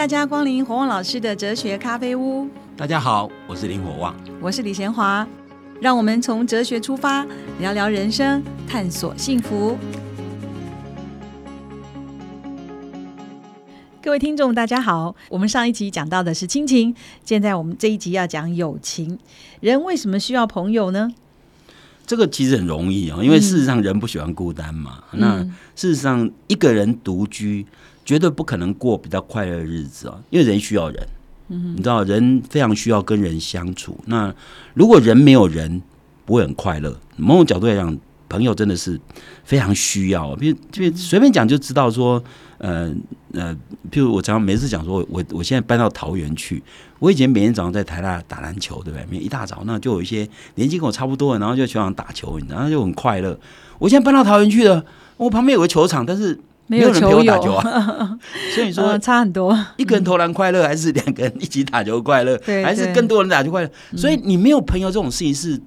大家光临火旺老师的哲学咖啡屋。大家好，我是林火旺，我是李贤华。让我们从哲学出发，聊聊人生，探索幸福。各位听众，大家好。我们上一集讲到的是亲情，现在我们这一集要讲友情。人为什么需要朋友呢？这个其实很容易哦，因为事实上人不喜欢孤单嘛。那事实上一个人独居，绝对不可能过比较快乐的日子啊，因为人需要人。嗯，你知道人非常需要跟人相处。那如果人没有人，不会很快乐。某种角度来讲，朋友真的是非常需要。比如，就随便讲就知道说。呃呃，譬如我常常每次讲说，我我现在搬到桃园去，我以前每天早上在台大打篮球，对不对？每一大早那就有一些年纪跟我差不多的，然后就球场打球，然后就很快乐。我现在搬到桃园去了，我旁边有个球场，但是没有人陪我打球啊。所以说差很多，一个人投篮快乐，还是两个人一起打球快乐，还是更多人打球快乐？所以你没有朋友这种事情是。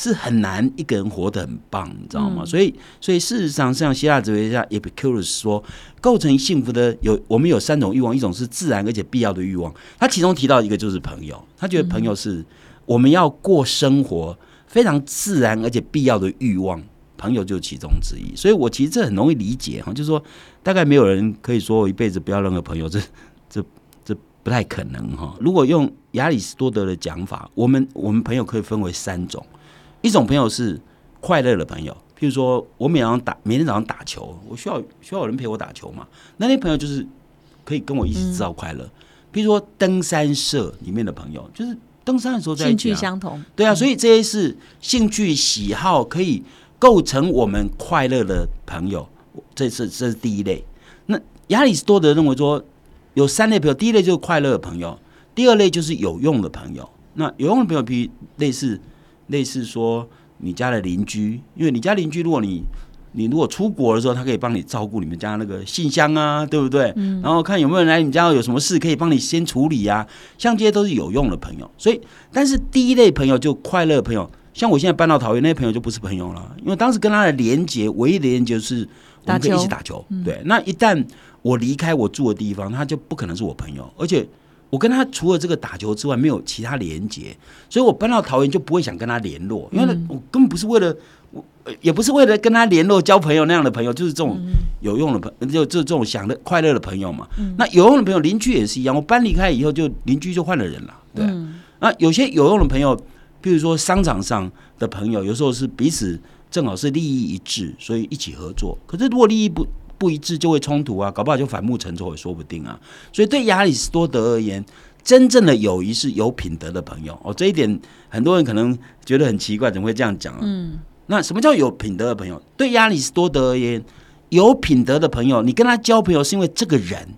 是很难一个人活得很棒，你知道吗？所以，所以事实上，像希腊哲学家 Epicurus 说，构成幸福的有我们有三种欲望，一种是自然而且必要的欲望。他其中提到一个就是朋友，他觉得朋友是我们要过生活非常自然而且必要的欲望，朋友就是其中之一。所以我其实这很容易理解哈，就是说，大概没有人可以说我一辈子不要任何朋友，这这这不太可能哈。如果用亚里士多德的讲法，我们我们朋友可以分为三种。一种朋友是快乐的朋友，譬如说我每早上打，每天早上打球，我需要需要有人陪我打球嘛？那那朋友就是可以跟我一起制造快乐。譬如说登山社里面的朋友，就是登山的时候在兴趣相同，对啊，所以这些是兴趣喜好可以构成我们快乐的朋友。这是这是第一类。那亚里士多德认为说有三类朋友，第一类就是快乐的朋友，第二类就是有用的朋友。那有用的朋友，比如类似。类似说你家的邻居，因为你家邻居，如果你你如果出国的时候，他可以帮你照顾你们家那个信箱啊，对不对？嗯。然后看有没有人来你家，有什么事可以帮你先处理啊，像这些都是有用的朋友。所以，但是第一类朋友就快乐朋友，像我现在搬到桃园，那些朋友就不是朋友了，因为当时跟他的连接，唯一的连接是我们可以一起打球。对。那一旦我离开我住的地方，他就不可能是我朋友，而且。我跟他除了这个打球之外，没有其他连接，所以我搬到桃园就不会想跟他联络，因为我根本不是为了我，也不是为了跟他联络交朋友那样的朋友，就是这种有用的朋，就就这种想的快乐的朋友嘛。那有用的朋友，邻居也是一样。我搬离开以后，就邻居就换了人了。对，那有些有用的朋友，比如说商场上的朋友，有时候是彼此正好是利益一致，所以一起合作。可是如果利益不，不一致就会冲突啊，搞不好就反目成仇也说不定啊。所以对亚里士多德而言，真正的友谊是有品德的朋友哦。这一点很多人可能觉得很奇怪，怎么会这样讲啊？嗯，那什么叫有品德的朋友？对亚里士多德而言，有品德的朋友，你跟他交朋友是因为这个人，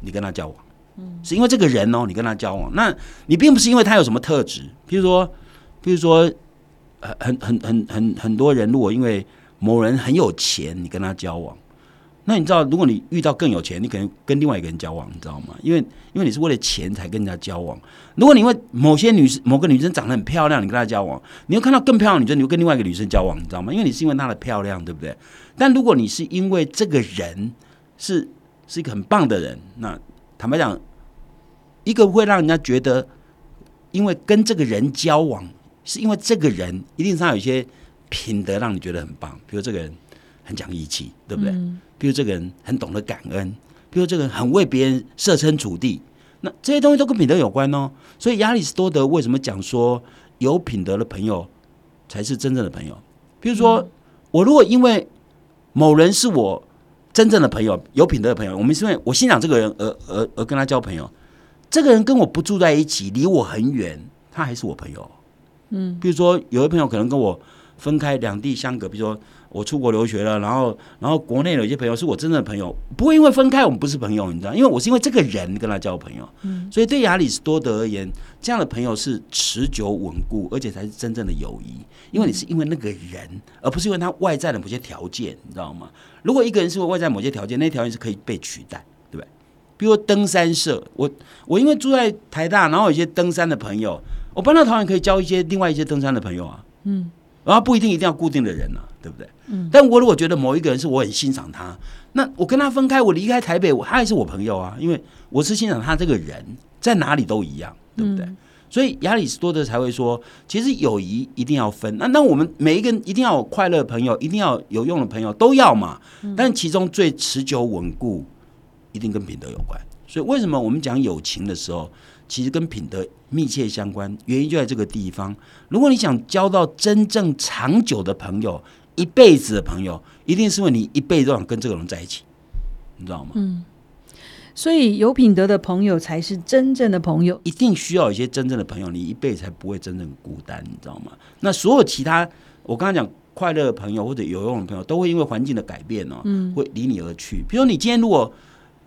你跟他交往，嗯，是因为这个人哦，你跟他交往，那你并不是因为他有什么特质，譬如说，比如说，很很很很很很多人，如果因为某人很有钱，你跟他交往。那你知道，如果你遇到更有钱，你可能跟另外一个人交往，你知道吗？因为因为你是为了钱才跟人家交往。如果你因为某些女生、某个女生长得很漂亮，你跟她交往，你又看到更漂亮的女生，你又跟另外一个女生交往，你知道吗？因为你是因为她的漂亮，对不对？但如果你是因为这个人是是一个很棒的人，那坦白讲，一个会让人家觉得，因为跟这个人交往，是因为这个人一定是他有一些品德让你觉得很棒，比如这个人很讲义气，对不对？比如这个人很懂得感恩，比如这个人很为别人设身处地，那这些东西都跟品德有关哦。所以亚里士多德为什么讲说有品德的朋友才是真正的朋友？比如说，我如果因为某人是我真正的朋友，有品德的朋友，我们是因为我欣赏这个人而而而跟他交朋友。这个人跟我不住在一起，离我很远，他还是我朋友。嗯，比如说有的朋友可能跟我分开两地相隔，比如说。我出国留学了，然后，然后国内有一些朋友是我真正的朋友，不会因为分开我们不是朋友，你知道？因为我是因为这个人跟他交朋友，嗯，所以对亚里士多德而言，这样的朋友是持久稳固，而且才是真正的友谊。因为你是因为那个人，而不是因为他外在的某些条件，你知道吗？如果一个人是外在某些条件，那条件是可以被取代，对不对？比如登山社，我我因为住在台大，然后有一些登山的朋友，我搬到桃园可以交一些另外一些登山的朋友啊，嗯。然后不一定一定要固定的人啊，对不对？嗯。但我如果觉得某一个人是我很欣赏他，那我跟他分开，我离开台北，我他还是我朋友啊，因为我是欣赏他这个人，在哪里都一样，对不对？所以亚里士多德才会说，其实友谊一定要分。那那我们每一个人一定要有快乐的朋友，一定要有用的朋友，都要嘛。但其中最持久稳固，一定跟品德有关。所以为什么我们讲友情的时候，其实跟品德密切相关？原因就在这个地方。如果你想交到真正长久的朋友，一辈子的朋友，一定是因为你一辈子都想跟这个人在一起，你知道吗？嗯。所以有品德的朋友才是真正的朋友，一定需要一些真正的朋友，你一辈子才不会真正孤单，你知道吗？那所有其他，我刚刚讲快乐的朋友或者有用的朋友，都会因为环境的改变哦，嗯，会离你而去。比如你今天如果，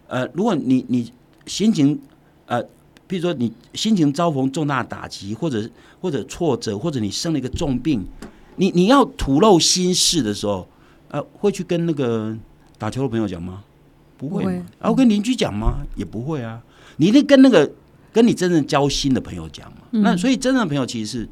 呃，如果你你心情，呃，比如说你心情遭逢重大打击，或者或者挫折，或者你生了一个重病，你你要吐露心事的时候，呃，会去跟那个打球的朋友讲吗？不会，然后跟邻居讲吗？也不会啊。你得跟那个跟你真正交心的朋友讲嘛。那所以真正的朋友其实是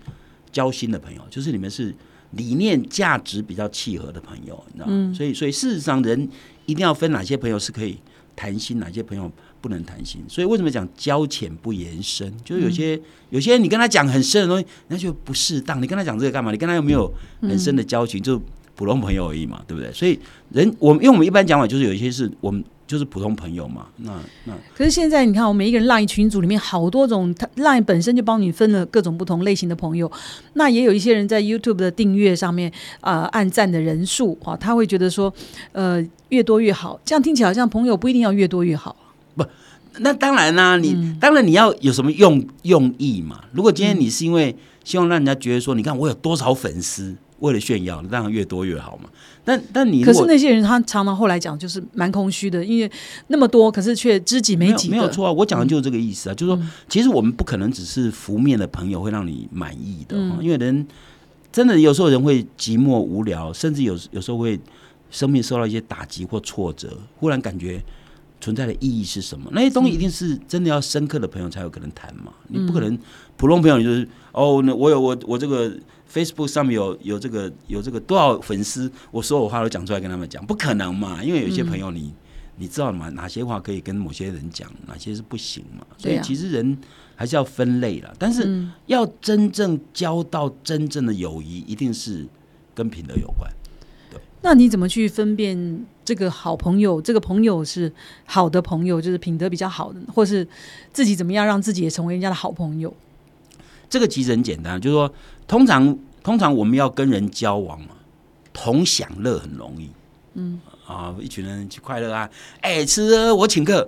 交心的朋友，就是你们是理念价值比较契合的朋友，你知道吗？所以所以事实上，人一定要分哪些朋友是可以谈心，哪些朋友不能谈心。所以为什么讲交浅不言深？就是有些有些你跟他讲很深的东西，那就不适当。你跟他讲这个干嘛？你跟他又没有很深的交情，就普通朋友而已嘛，对不对？所以人我们因为我们一般讲法就是有一些是我们。就是普通朋友嘛，那那可是现在你看，我们一个人 line 群组里面好多种，他 line 本身就帮你分了各种不同类型的朋友。那也有一些人在 YouTube 的订阅上面啊，按赞的人数啊，他会觉得说，呃，越多越好。这样听起来好像朋友不一定要越多越好。不，那当然啦，你当然你要有什么用用意嘛？如果今天你是因为希望让人家觉得说，你看我有多少粉丝。为了炫耀，当然越多越好嘛。但但你可是那些人，他常常后来讲就是蛮空虚的，因为那么多，可是却知己没几个。没有错啊，我讲的就是这个意思啊，就是说，其实我们不可能只是浮面的朋友会让你满意的，因为人真的有时候人会寂寞无聊，甚至有有时候会生命受到一些打击或挫折，忽然感觉存在的意义是什么？那些东西一定是真的要深刻的朋友才有可能谈嘛。你不可能普通朋友就是哦，那我有我我这个。Facebook 上面有有这个有这个多少粉丝，我所有话都讲出来跟他们讲，不可能嘛？因为有些朋友你你知道嘛？哪些话可以跟某些人讲，哪些是不行嘛？所以其实人还是要分类了。但是要真正交到真正的友谊，一定是跟品德有关。对，那你怎么去分辨这个好朋友？这个朋友是好的朋友，就是品德比较好的，或是自己怎么样让自己也成为人家的好朋友？这个其实很简单，就是说，通常通常我们要跟人交往嘛，同享乐很容易，嗯啊，一群人去快乐啊，哎，吃我请客，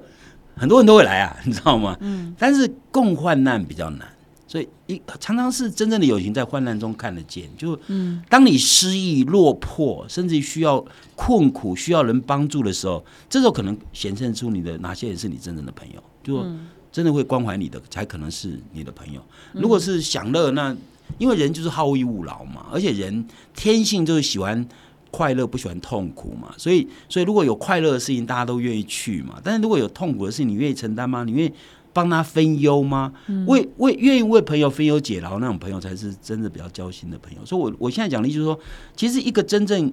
很多人都会来啊，你知道吗？嗯，但是共患难比较难，所以一常常是真正的友情在患难中看得见，就嗯，当你失意落魄，甚至需要困苦需要人帮助的时候，这时候可能显现出你的哪些人是你真正的朋友，就。真的会关怀你的，才可能是你的朋友。如果是享乐，那因为人就是好逸恶劳嘛，而且人天性就是喜欢快乐，不喜欢痛苦嘛。所以，所以如果有快乐的事情，大家都愿意去嘛。但是如果有痛苦的事情，你愿意承担吗？你愿意帮他分忧吗？为为愿意为朋友分忧解劳那种朋友，才是真的比较交心的朋友。所以，我我现在讲的就是说，其实一个真正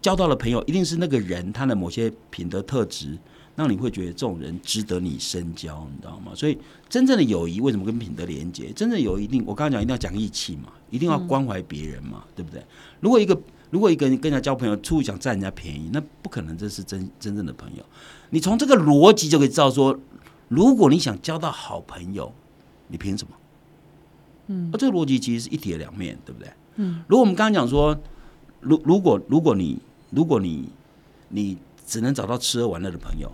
交到的朋友，一定是那个人他的某些品德特质。让你会觉得这种人值得你深交，你知道吗？所以真正的友谊为什么跟品德连接？真正友谊一定，我刚刚讲一定要讲义气嘛，一定要关怀别人嘛，对不对？如果一个如果一个人跟人家交朋友，处想占人家便宜，那不可能，这是真真正的朋友。你从这个逻辑就可以知道说，如果你想交到好朋友，你凭什么？嗯，而这个逻辑其实是一体两面，对不对？嗯。如果我们刚刚讲说，如如果如果你如果你你只能找到吃喝玩乐的朋友。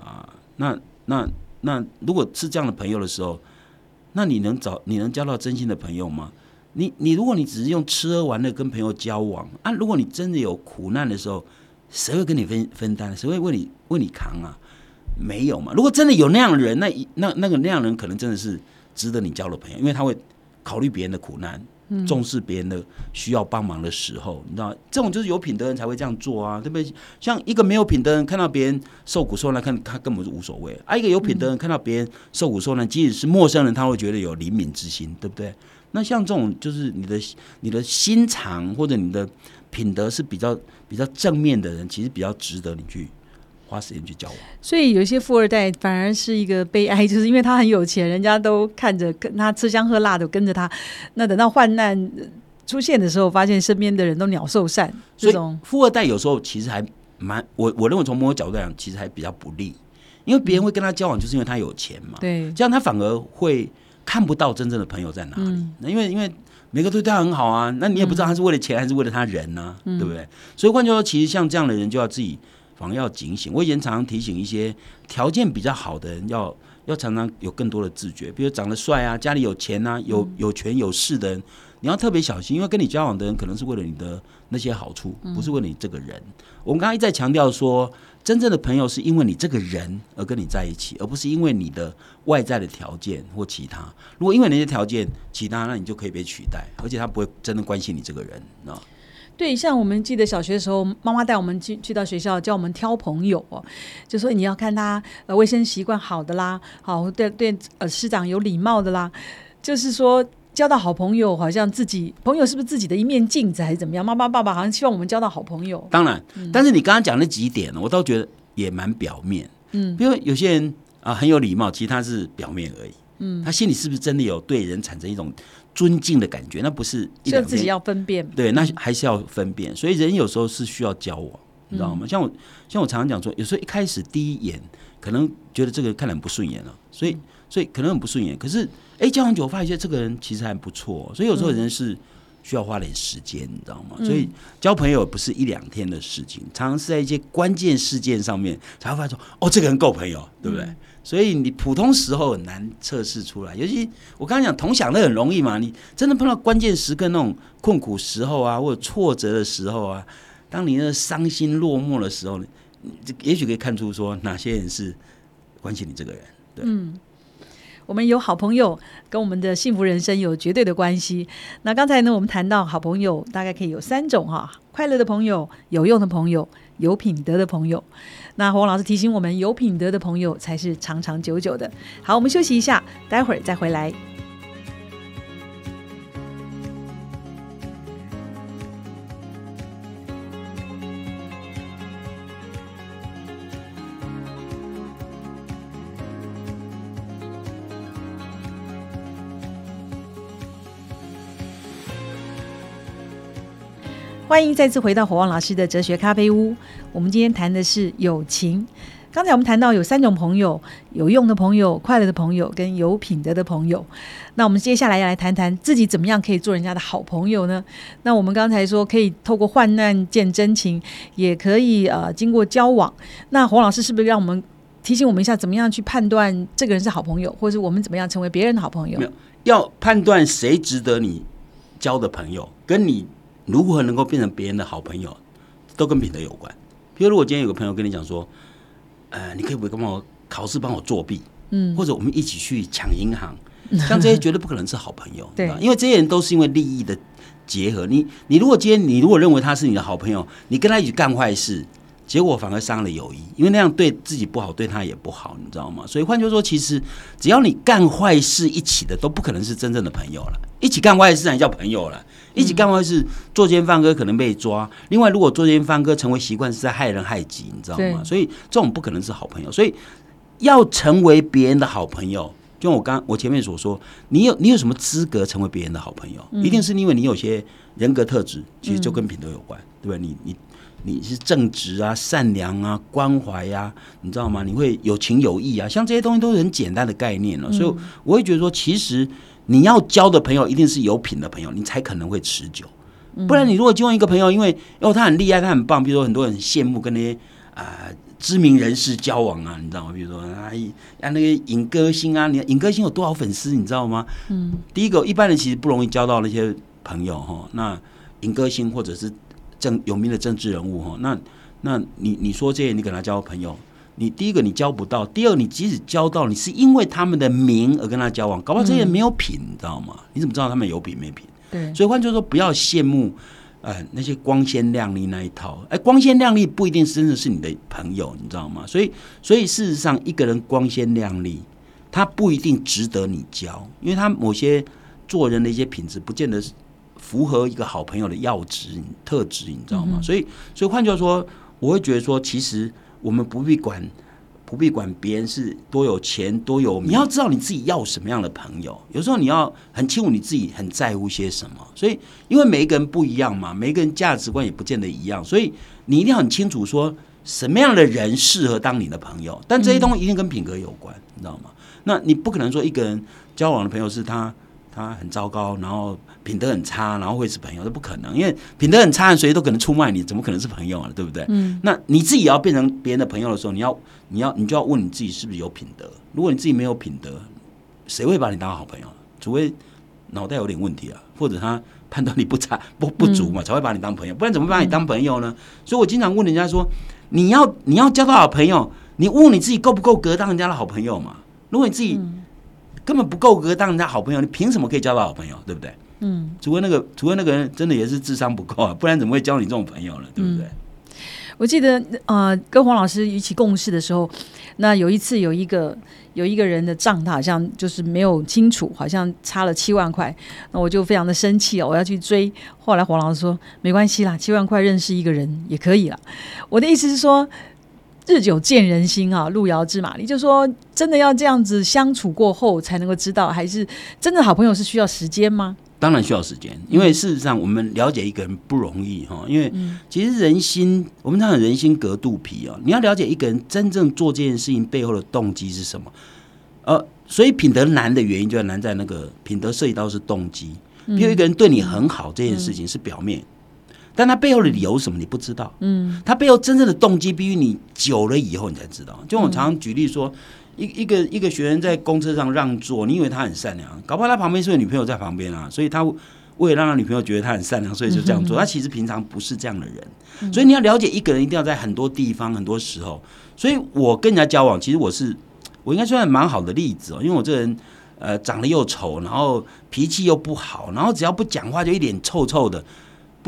啊，那那那，如果是这样的朋友的时候，那你能找你能交到真心的朋友吗？你你如果你只是用吃喝玩乐跟朋友交往啊，如果你真的有苦难的时候，谁会跟你分分担？谁会为你为你扛啊？没有嘛。如果真的有那样的人，那那那个那样人可能真的是值得你交的朋友，因为他会考虑别人的苦难，重视别人的需要帮忙的时候，你知道，这种就是有品德人才会这样做啊，对不对？像一个没有品德人看到别人受苦受难，看他根本是无所谓；，啊，一个有品德人看到别人受苦受难，即使是陌生人，他会觉得有怜悯之心，对不对？那像这种就是你的你的心肠或者你的品德是比较比较正面的人，其实比较值得你去花时间去交往。所以有一些富二代反而是一个悲哀，就是因为他很有钱，人家都看着跟他吃香喝辣的跟着他，那等到患难出现的时候，发现身边的人都鸟兽散。这种富二代有时候其实还蛮我我认为从某个角度来讲，其实还比较不利，因为别人会跟他交往，就是因为他有钱嘛。对，这样他反而会。看不到真正的朋友在哪里，那因为因为每个都对他很好啊，那你也不知道他是为了钱还是为了他人呢，对不对？所以换句话说，其实像这样的人就要自己反而要警醒。我以前常常提醒一些条件比较好的人，要要常常有更多的自觉，比如长得帅啊，家里有钱啊，有有权有势的人，你要特别小心，因为跟你交往的人可能是为了你的那些好处，不是为了你这个人。我们刚刚一再强调说。真正的朋友是因为你这个人而跟你在一起，而不是因为你的外在的条件或其他。如果因为那些条件其他，那你就可以被取代，而且他不会真的关心你这个人啊。对，像我们记得小学的时候，妈妈带我们去去到学校教我们挑朋友哦，就说你要看他呃卫生习惯好的啦，好对对呃师长有礼貌的啦，就是说。交到好朋友，好像自己朋友是不是自己的一面镜子，还是怎么样？妈妈、爸爸好像希望我们交到好朋友。当然，但是你刚刚讲那几点，我倒觉得也蛮表面。嗯，因为有些人啊很有礼貌，其实他是表面而已。嗯，他心里是不是真的有对人产生一种尊敬的感觉？那不是就自己要分辨。对，那还是要分辨。所以人有时候是需要交往，你知道吗？像我，像我常常讲说，有时候一开始第一眼可能觉得这个人看很不顺眼了，所以。所以可能很不顺眼，可是哎，交往久发现这个人其实还不错，所以有时候人是需要花点时间，你知道吗？所以交朋友不是一两天的事情，常常是在一些关键事件上面才会发现说，哦，这个人够朋友，对不对？所以你普通时候很难测试出来，尤其我刚刚讲同享的很容易嘛，你真的碰到关键时刻那种困苦时候啊，或者挫折的时候啊，当你那伤心落寞的时候，你也许可以看出说哪些人是关心你这个人，对。我们有好朋友，跟我们的幸福人生有绝对的关系。那刚才呢，我们谈到好朋友大概可以有三种哈：快乐的朋友、有用的朋友、有品德的朋友。那黄老师提醒我们，有品德的朋友才是长长久久的。好，我们休息一下，待会儿再回来。欢迎再次回到火旺老师的哲学咖啡屋。我们今天谈的是友情。刚才我们谈到有三种朋友：有用的朋友、快乐的朋友跟有品德的朋友。那我们接下来要来谈谈自己怎么样可以做人家的好朋友呢？那我们刚才说可以透过患难见真情，也可以呃经过交往。那黄老师是不是让我们提醒我们一下，怎么样去判断这个人是好朋友，或者是我们怎么样成为别人的好朋友？要判断谁值得你交的朋友，跟你。如何能够变成别人的好朋友，都跟品德有关。比如，如果今天有个朋友跟你讲说，呃，你可以不可以帮我考试帮我作弊？嗯，或者我们一起去抢银行，像这些绝对不可能是好朋友。对，因为这些人都是因为利益的结合。你你如果今天你如果认为他是你的好朋友，你跟他一起干坏事。结果反而伤了友谊，因为那样对自己不好，对他也不好，你知道吗？所以换句话说，其实只要你干坏事一起的，都不可能是真正的朋友了。一起干坏事才叫朋友了。一起干坏事，作奸犯科可能被抓。另外，如果作奸犯科成为习惯，是在害人害己，你知道吗？所以这种不可能是好朋友。所以要成为别人的好朋友，就我刚我前面所说，你有你有什么资格成为别人的好朋友？一定是因为你有些人格特质，其实就跟品德有关，对吧？你你。你是正直啊、善良啊、关怀呀，你知道吗？你会有情有义啊，像这些东西都是很简单的概念了。所以我会觉得说，其实你要交的朋友一定是有品的朋友，你才可能会持久。不然你如果交一个朋友，因为哦他很厉害，他很棒，比如说很多人羡慕跟那些啊知名人士交往啊，你知道吗？比如说啊啊那个影歌星啊，你影歌星有多少粉丝，你知道吗？嗯，第一个一般人其实不容易交到那些朋友哈。那影歌星或者是。政有名的政治人物哈，那那你你说这些，你跟他交朋友，你第一个你交不到，第二你即使交到，你是因为他们的名而跟他交往，搞不好这些人没有品，你知道吗？你怎么知道他们有品没品？对，所以换句话说，不要羡慕呃那些光鲜亮丽那一套。哎，光鲜亮丽不一定真的是你的朋友，你知道吗？所以，所以事实上，一个人光鲜亮丽，他不一定值得你交，因为他某些做人的一些品质，不见得是符合一个好朋友的要职特质，你知道吗？所以，所以换句话说，我会觉得说，其实我们不必管。不必管别人是多有钱多有名，你要知道你自己要什么样的朋友。有时候你要很清楚你自己很在乎些什么。所以，因为每一个人不一样嘛，每一个人价值观也不见得一样，所以你一定要很清楚说什么样的人适合当你的朋友。但这些东西一定跟品格有关，你知道吗？那你不可能说一个人交往的朋友是他。他很糟糕，然后品德很差，然后会是朋友，这不可能，因为品德很差，谁都可能出卖你，怎么可能是朋友啊？对不对？嗯，那你自己要变成别人的朋友的时候，你要，你要，你就要问你自己是不是有品德。如果你自己没有品德，谁会把你当好朋友？除非脑袋有点问题啊，或者他判断力不差不不足嘛，才会把你当朋友，不然怎么把你当朋友呢？所以我经常问人家说，你要你要交到好朋友，你问你自己够不够格当人家的好朋友嘛？如果你自己。根本不够格当人家好朋友，你凭什么可以交到好朋友？对不对？嗯，除非那个，除非那个人真的也是智商不够啊，不然怎么会交你这种朋友呢？对不对？我记得呃，跟黄老师一起共事的时候，那有一次有一个有一个人的账，他好像就是没有清楚，好像差了七万块，那我就非常的生气哦，我要去追。后来黄老师说没关系啦，七万块认识一个人也可以了。我的意思是说。日久见人心啊，路遥知马力。就说真的要这样子相处过后才能够知道，还是真的好朋友是需要时间吗？当然需要时间，因为事实上我们了解一个人不容易哈。因为其实人心，我们常讲人心隔肚皮啊。你要了解一个人真正做这件事情背后的动机是什么？呃，所以品德难的原因就难在那个品德涉及到是动机。比如一个人对你很好，这件事情是表面。但他背后的理由什么？你不知道。嗯，他背后真正的动机，必须你久了以后你才知道。就我常常举例说，一一个一个学员在公车上让座，你以为他很善良，搞不好他旁边是有女朋友在旁边啊，所以他为了让他女朋友觉得他很善良，所以就这样做。他其实平常不是这样的人。所以你要了解一个人，一定要在很多地方、很多时候。所以我跟人家交往，其实我是我应该算蛮好的例子哦，因为我这人呃长得又丑，然后脾气又不好，然后只要不讲话就一脸臭臭的。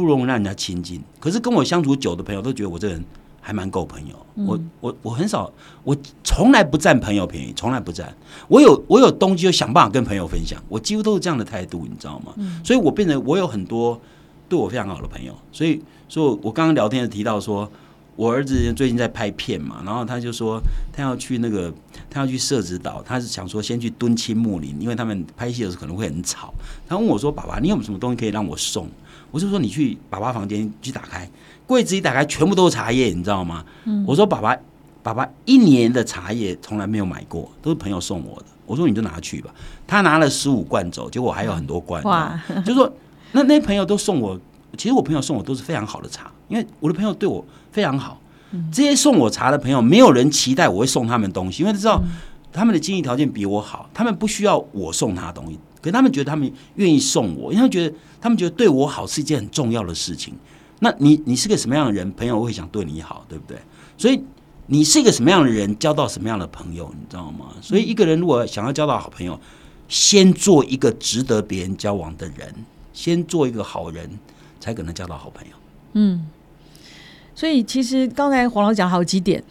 不容易让人家亲近，可是跟我相处久的朋友都觉得我这人还蛮够朋友。我我我很少，我从来不占朋友便宜，从来不占。我有我有东西就想办法跟朋友分享，我几乎都是这样的态度，你知道吗？所以我变成我有很多对我非常好的朋友。所以，所以我刚刚聊天提到说，我儿子最近在拍片嘛，然后他就说他要去那个他要去社子岛，他是想说先去敦亲睦邻，因为他们拍戏的时候可能会很吵。他问我说：“爸爸，你有什么东西可以让我送？”我就说你去爸爸房间去打开柜子一打开，全部都是茶叶，你知道吗？我说爸爸，爸爸一年的茶叶从来没有买过，都是朋友送我的。我说你就拿去吧。他拿了十五罐走，结果还有很多罐。哇！就说那那些朋友都送我，其实我朋友送我都是非常好的茶，因为我的朋友对我非常好。这些送我茶的朋友，没有人期待我会送他们东西，因为知道他们的经济条件比我好，他们不需要我送他东西。可他们觉得他们愿意送我，因为他觉得他们觉得对我好是一件很重要的事情。那你你是个什么样的人，朋友会想对你好，对不对？所以你是一个什么样的人，交到什么样的朋友，你知道吗？所以一个人如果想要交到好朋友，先做一个值得别人交往的人，先做一个好人，才可能交到好朋友。嗯。所以其实刚才黄老讲好几点，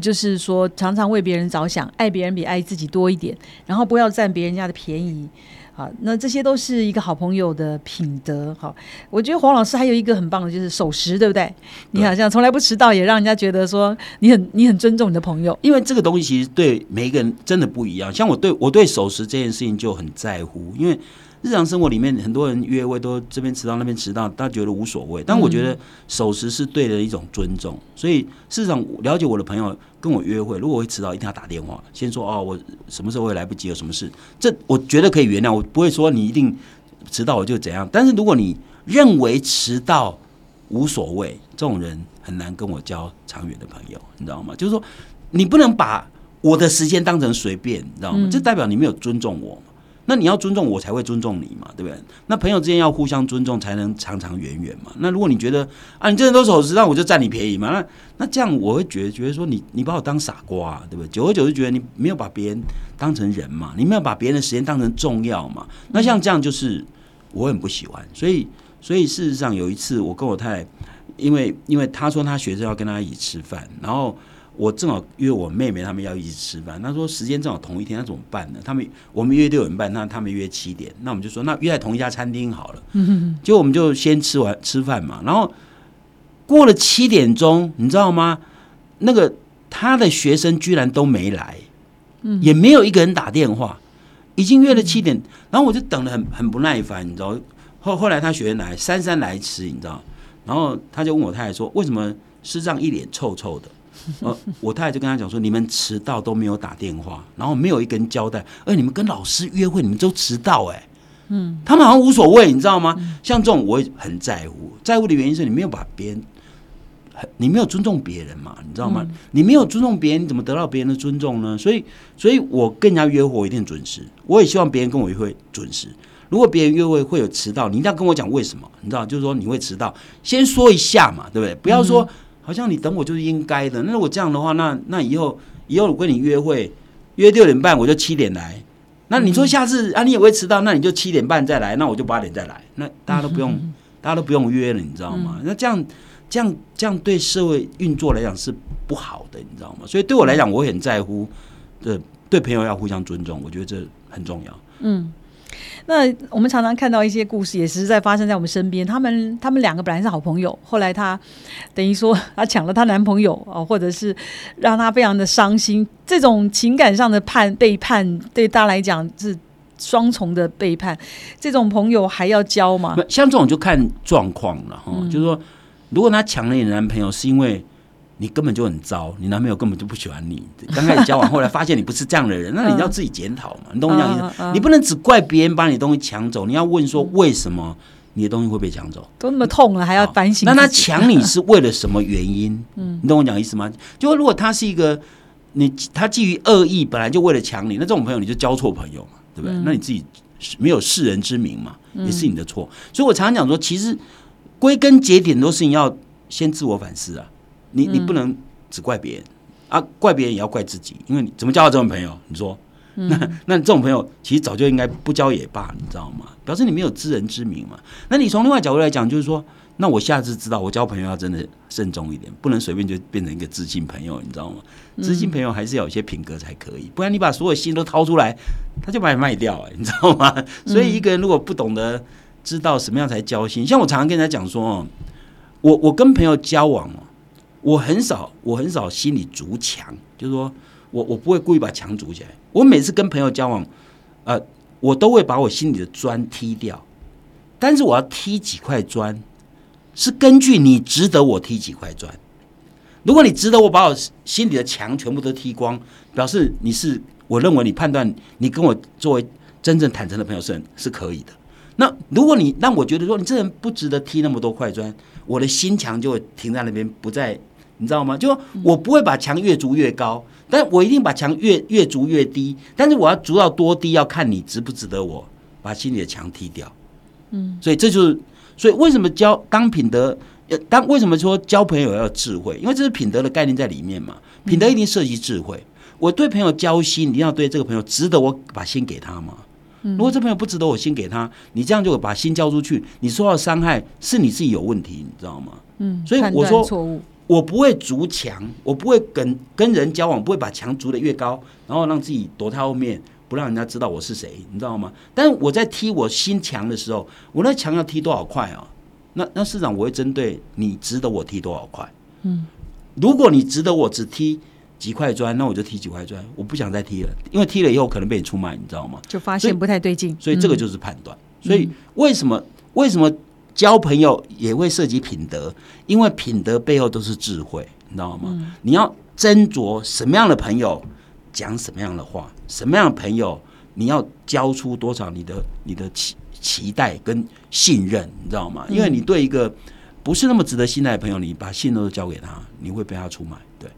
就是说常常为别人着想，爱别人比爱自己多一点，然后不要占别人家的便宜，好，那这些都是一个好朋友的品德。好，我觉得黄老师还有一个很棒的，就是守时，对不对？你好像从来不迟到，也让人家觉得说你很你很尊重你的朋友。因为这个东西其实对每一个人真的不一样，像我对我对守时这件事情就很在乎，因为。日常生活里面，很多人约会都这边迟到那边迟到，他觉得无所谓。但我觉得守时是对的一种尊重。所以市场了解我的朋友跟我约会，如果会迟到，一定要打电话，先说哦，我什么时候会来不及，有什么事，这我觉得可以原谅。我不会说你一定迟到我就怎样。但是如果你认为迟到无所谓，这种人很难跟我交长远的朋友，你知道吗？就是说，你不能把我的时间当成随便，你知道吗？这代表你没有尊重我。那你要尊重我，才会尊重你嘛，对不对？那朋友之间要互相尊重，才能长长远远嘛。那如果你觉得啊，你这人都守时，那我就占你便宜嘛。那那这样我会觉得觉得说你你把我当傻瓜，对不对？久而久之觉得你没有把别人当成人嘛，你没有把别人的时间当成重要嘛。那像这样就是我很不喜欢。所以，所以事实上有一次，我跟我太太，因为因为他说他学生要跟他一起吃饭，然后我正好约我妹妹他们要一起吃饭，他说时间正好同一天，那怎么办呢？他们我们约六点半，那他们约七点，那我们就说那约在同一家餐厅好了。嗯 结果我们就先吃完吃饭嘛，然后过了七点钟，你知道吗？那个他的学生居然都没来，也没有一个人打电话，已经约了七点，然后我就等的很很不耐烦，你知道。后后来他学生来，姗姗来迟，你知道，然后他就问我太太说，为什么师长一脸臭臭的？呃，我太太就跟他讲说，你们迟到都没有打电话，然后没有一个人交代，而你们跟老师约会，你们都迟到，哎，嗯，他们好像无所谓，你知道吗？像这种我也很在乎，在乎的原因是你没有把别人。你没有尊重别人嘛？你知道吗？你没有尊重别人，你怎么得到别人的尊重呢？所以，所以我跟人家约会我一定准时。我也希望别人跟我约会准时。如果别人约会会有迟到，你一定要跟我讲为什么？你知道，就是说你会迟到，先说一下嘛，对不对？不要说好像你等我就是应该的。那如果这样的话，那那以后以后我跟你约会约六点半，我就七点来。那你说下次啊，你也会迟到，那你就七点半再来，那我就八点再来。那大家都不用，大家都不用约了，你知道吗？那这样。这样这样对社会运作来讲是不好的，你知道吗？所以对我来讲，我很在乎的，对朋友要互相尊重，我觉得这很重要。嗯，那我们常常看到一些故事，也是在发生在我们身边。他们他们两个本来是好朋友，后来她等于说她抢了她男朋友啊，或者是让她非常的伤心。这种情感上的叛背叛，对大家来讲是双重的背叛。这种朋友还要交吗？像这种就看状况了哈，就是说。如果她抢了你的男朋友，是因为你根本就很糟，你男朋友根本就不喜欢你。刚开始交往，后来发现你不是这样的人，那你要自己检讨嘛。你懂我讲意思？你不能只怪别人把你东西抢走，你要问说为什么你的东西会被抢走？都那么痛了，还要反省？那他抢你是为了什么原因？嗯，你懂我讲意思吗？就如果他是一个你他基于恶意，本来就为了抢你，那这种朋友你就交错朋友嘛，对不对？那你自己没有世人之名嘛，也是你的错。所以我常常讲说，其实。归根结底，很多事情要先自我反思啊！你你不能只怪别人啊，怪别人也要怪自己，因为你怎么交到这种朋友？你说，那那这种朋友其实早就应该不交也罢，你知道吗？表示你没有知人之明嘛。那你从另外角度来讲，就是说，那我下次知道我交朋友要真的慎重一点，不能随便就变成一个知心朋友，你知道吗？知心朋友还是要有些品格才可以，不然你把所有心都掏出来，他就把你卖掉，你知道吗？所以一个人如果不懂得。知道什么样才交心？像我常常跟人家讲说哦，我我跟朋友交往哦，我很少我很少心里筑墙，就是说我我不会故意把墙筑起来。我每次跟朋友交往，呃，我都会把我心里的砖踢掉。但是我要踢几块砖，是根据你值得我踢几块砖。如果你值得我把我心里的墙全部都踢光，表示你是我认为你判断你跟我作为真正坦诚的朋友是是可以的。那如果你让我觉得说你这人不值得踢那么多块砖，我的心墙就会停在那边，不再，你知道吗？就我不会把墙越筑越高，但我一定把墙越越筑越低。但是我要筑到多低，要看你值不值得我把心里的墙踢掉。嗯，所以这就是，所以为什么交当品德，当为什么说交朋友要智慧？因为这是品德的概念在里面嘛。品德一定涉及智慧。我对朋友交心，一定要对这个朋友值得我把心给他吗？如果这朋友不值得我心给他，你这样就把心交出去，你受到伤害是你自己有问题，你知道吗？嗯，所以我说我不会筑墙，我不会跟跟人交往，不会把墙筑的越高，然后让自己躲在后面，不让人家知道我是谁，你知道吗？但是我在踢我新墙的时候，我那墙要踢多少块啊？那那市长我会针对你值得我踢多少块？嗯，如果你值得我只踢。几块砖，那我就踢几块砖，我不想再踢了，因为踢了以后可能被你出卖，你知道吗？就发现不太对劲，所以这个就是判断。所以为什么为什么交朋友也会涉及品德？因为品德背后都是智慧，你知道吗？你要斟酌什么样的朋友讲什么样的话，什么样的朋友你要交出多少你的你的期期待跟信任，你知道吗？因为你对一个不是那么值得信赖的朋友，你把信任都交给他，你会被他出卖。对。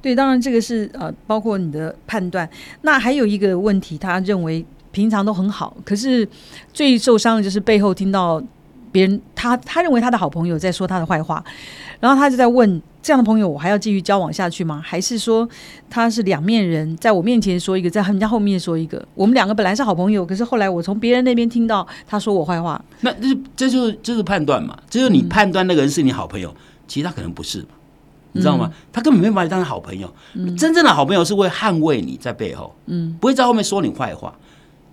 对，当然这个是呃，包括你的判断。那还有一个问题，他认为平常都很好，可是最受伤的就是背后听到别人他他认为他的好朋友在说他的坏话，然后他就在问这样的朋友我还要继续交往下去吗？还是说他是两面人，在我面前说一个，在他们家后面说一个？我们两个本来是好朋友，可是后来我从别人那边听到他说我坏话，那这这就是这是判断嘛？这就是你判断那个人是你好朋友，其实他可能不是嘛，你知道吗？他根本没有把你当成好朋友。真正的好朋友是会捍卫你在背后，嗯，不会在后面说你坏话。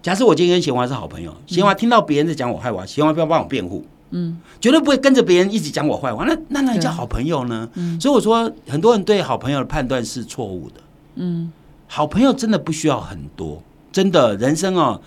假设我今天跟贤华是好朋友，贤华听到别人在讲我坏话，贤华不要帮我辩护。嗯，绝对不会跟着别人一直讲我坏话，那那那叫好朋友呢？嗯，所以我说很多人对好朋友的判断是错误的。嗯，好朋友真的不需要很多，真的人生哦，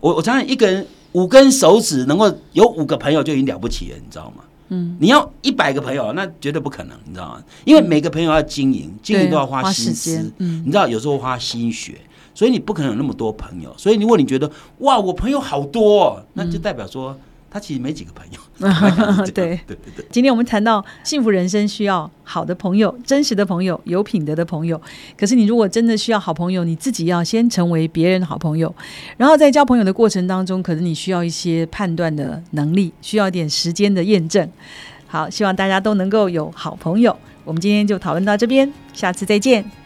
我我常常一个人五根手指能够有五个朋友就已经了不起了，你知道吗？嗯，你要一百个朋友那绝对不可能，你知道吗？因为每个朋友要经营，经营都要花心思，嗯，你知道有时候花心血，所以你不可能有那么多朋友。所以如果你觉得哇，我朋友好多，那就代表说。他其实没几个朋友。对对对。今天我们谈到幸福人生需要好的朋友、真实的朋友、有品德的朋友。可是你如果真的需要好朋友，你自己要先成为别人的好朋友。然后在交朋友的过程当中，可能你需要一些判断的能力，需要一点时间的验证。好，希望大家都能够有好朋友。我们今天就讨论到这边，下次再见。